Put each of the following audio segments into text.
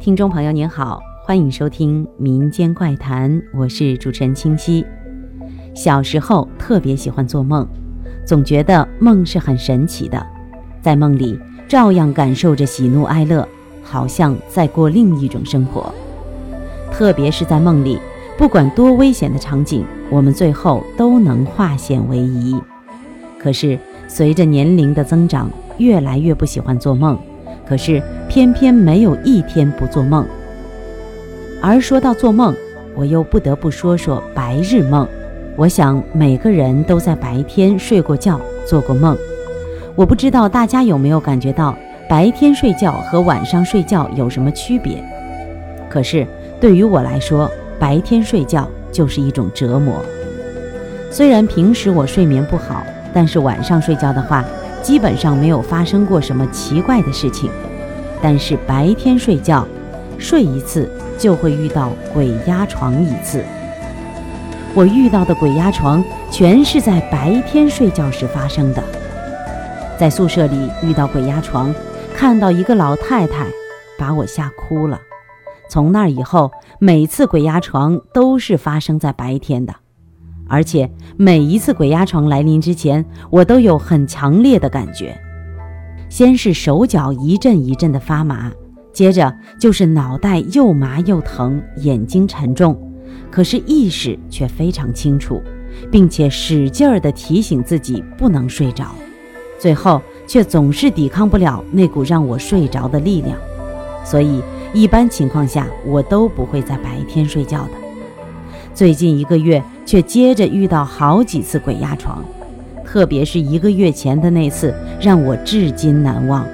听众朋友您好，欢迎收听《民间怪谈》，我是主持人清溪。小时候特别喜欢做梦，总觉得梦是很神奇的，在梦里照样感受着喜怒哀乐，好像在过另一种生活。特别是在梦里，不管多危险的场景，我们最后都能化险为夷。可是随着年龄的增长，越来越不喜欢做梦。可是偏偏没有一天不做梦。而说到做梦，我又不得不说说白日梦。我想每个人都在白天睡过觉、做过梦。我不知道大家有没有感觉到白天睡觉和晚上睡觉有什么区别？可是对于我来说，白天睡觉就是一种折磨。虽然平时我睡眠不好，但是晚上睡觉的话。基本上没有发生过什么奇怪的事情，但是白天睡觉，睡一次就会遇到鬼压床一次。我遇到的鬼压床全是在白天睡觉时发生的。在宿舍里遇到鬼压床，看到一个老太太，把我吓哭了。从那以后，每次鬼压床都是发生在白天的。而且每一次鬼压床来临之前，我都有很强烈的感觉，先是手脚一阵一阵的发麻，接着就是脑袋又麻又疼，眼睛沉重，可是意识却非常清楚，并且使劲儿地提醒自己不能睡着，最后却总是抵抗不了那股让我睡着的力量，所以一般情况下我都不会在白天睡觉的。最近一个月，却接着遇到好几次鬼压床，特别是一个月前的那次，让我至今难忘。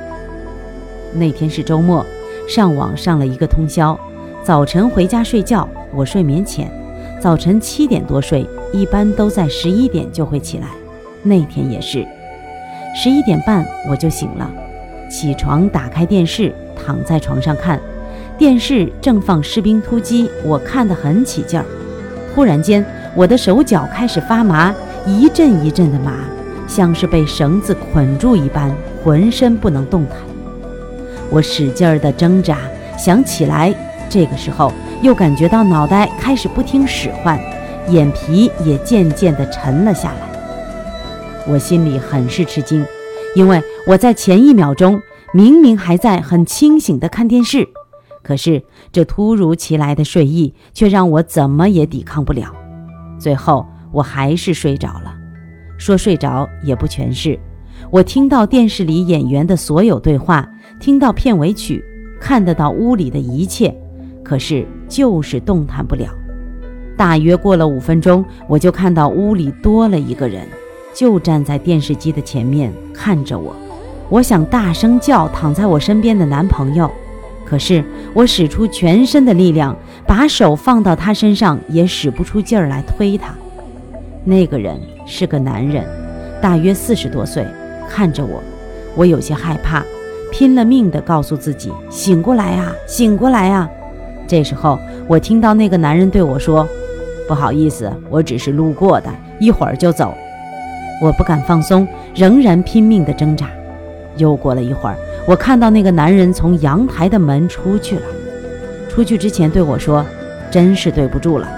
那天是周末，上网上了一个通宵，早晨回家睡觉。我睡眠浅，早晨七点多睡，一般都在十一点就会起来。那天也是，十一点半我就醒了，起床打开电视，躺在床上看，电视正放《士兵突击》，我看得很起劲儿。忽然间，我的手脚开始发麻，一阵一阵的麻，像是被绳子捆住一般，浑身不能动弹。我使劲儿的挣扎，想起来。这个时候，又感觉到脑袋开始不听使唤，眼皮也渐渐地沉了下来。我心里很是吃惊，因为我在前一秒钟明明还在很清醒地看电视。可是，这突如其来的睡意却让我怎么也抵抗不了，最后我还是睡着了。说睡着也不全是，我听到电视里演员的所有对话，听到片尾曲，看得到屋里的一切，可是就是动弹不了。大约过了五分钟，我就看到屋里多了一个人，就站在电视机的前面看着我。我想大声叫躺在我身边的男朋友。可是我使出全身的力量，把手放到他身上，也使不出劲儿来推他。那个人是个男人，大约四十多岁，看着我，我有些害怕，拼了命地告诉自己：“醒过来啊，醒过来啊！”这时候，我听到那个男人对我说：“不好意思，我只是路过的，一会儿就走。”我不敢放松，仍然拼命地挣扎。又过了一会儿。我看到那个男人从阳台的门出去了，出去之前对我说：“真是对不住了。”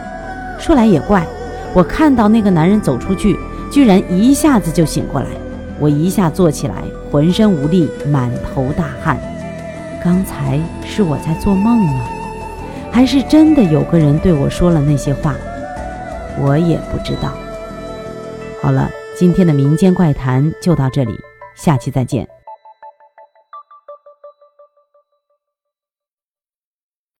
说来也怪，我看到那个男人走出去，居然一下子就醒过来。我一下坐起来，浑身无力，满头大汗。刚才是我在做梦吗？还是真的有个人对我说了那些话？我也不知道。好了，今天的民间怪谈就到这里，下期再见。